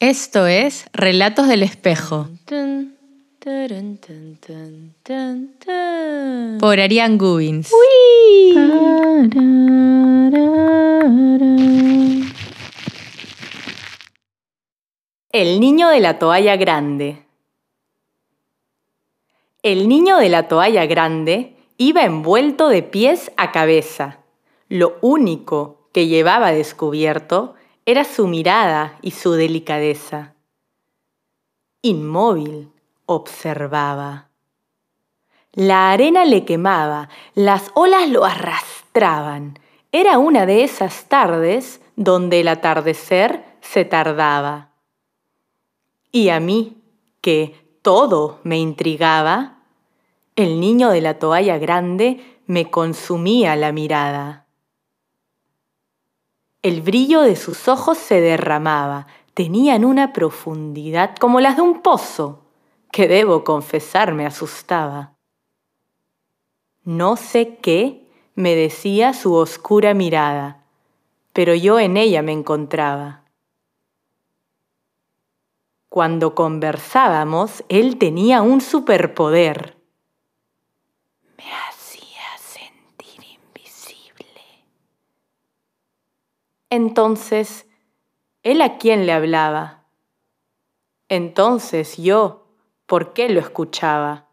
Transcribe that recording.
Esto es Relatos del Espejo por Ariane Gubins. El niño de la toalla grande. El niño de la toalla grande iba envuelto de pies a cabeza. Lo único que llevaba descubierto era su mirada y su delicadeza. Inmóvil observaba. La arena le quemaba, las olas lo arrastraban. Era una de esas tardes donde el atardecer se tardaba. Y a mí, que todo me intrigaba, el niño de la toalla grande me consumía la mirada. El brillo de sus ojos se derramaba, tenían una profundidad como las de un pozo, que debo confesar me asustaba. No sé qué me decía su oscura mirada, pero yo en ella me encontraba. Cuando conversábamos, él tenía un superpoder. Entonces, ¿él a quién le hablaba? Entonces yo, ¿por qué lo escuchaba?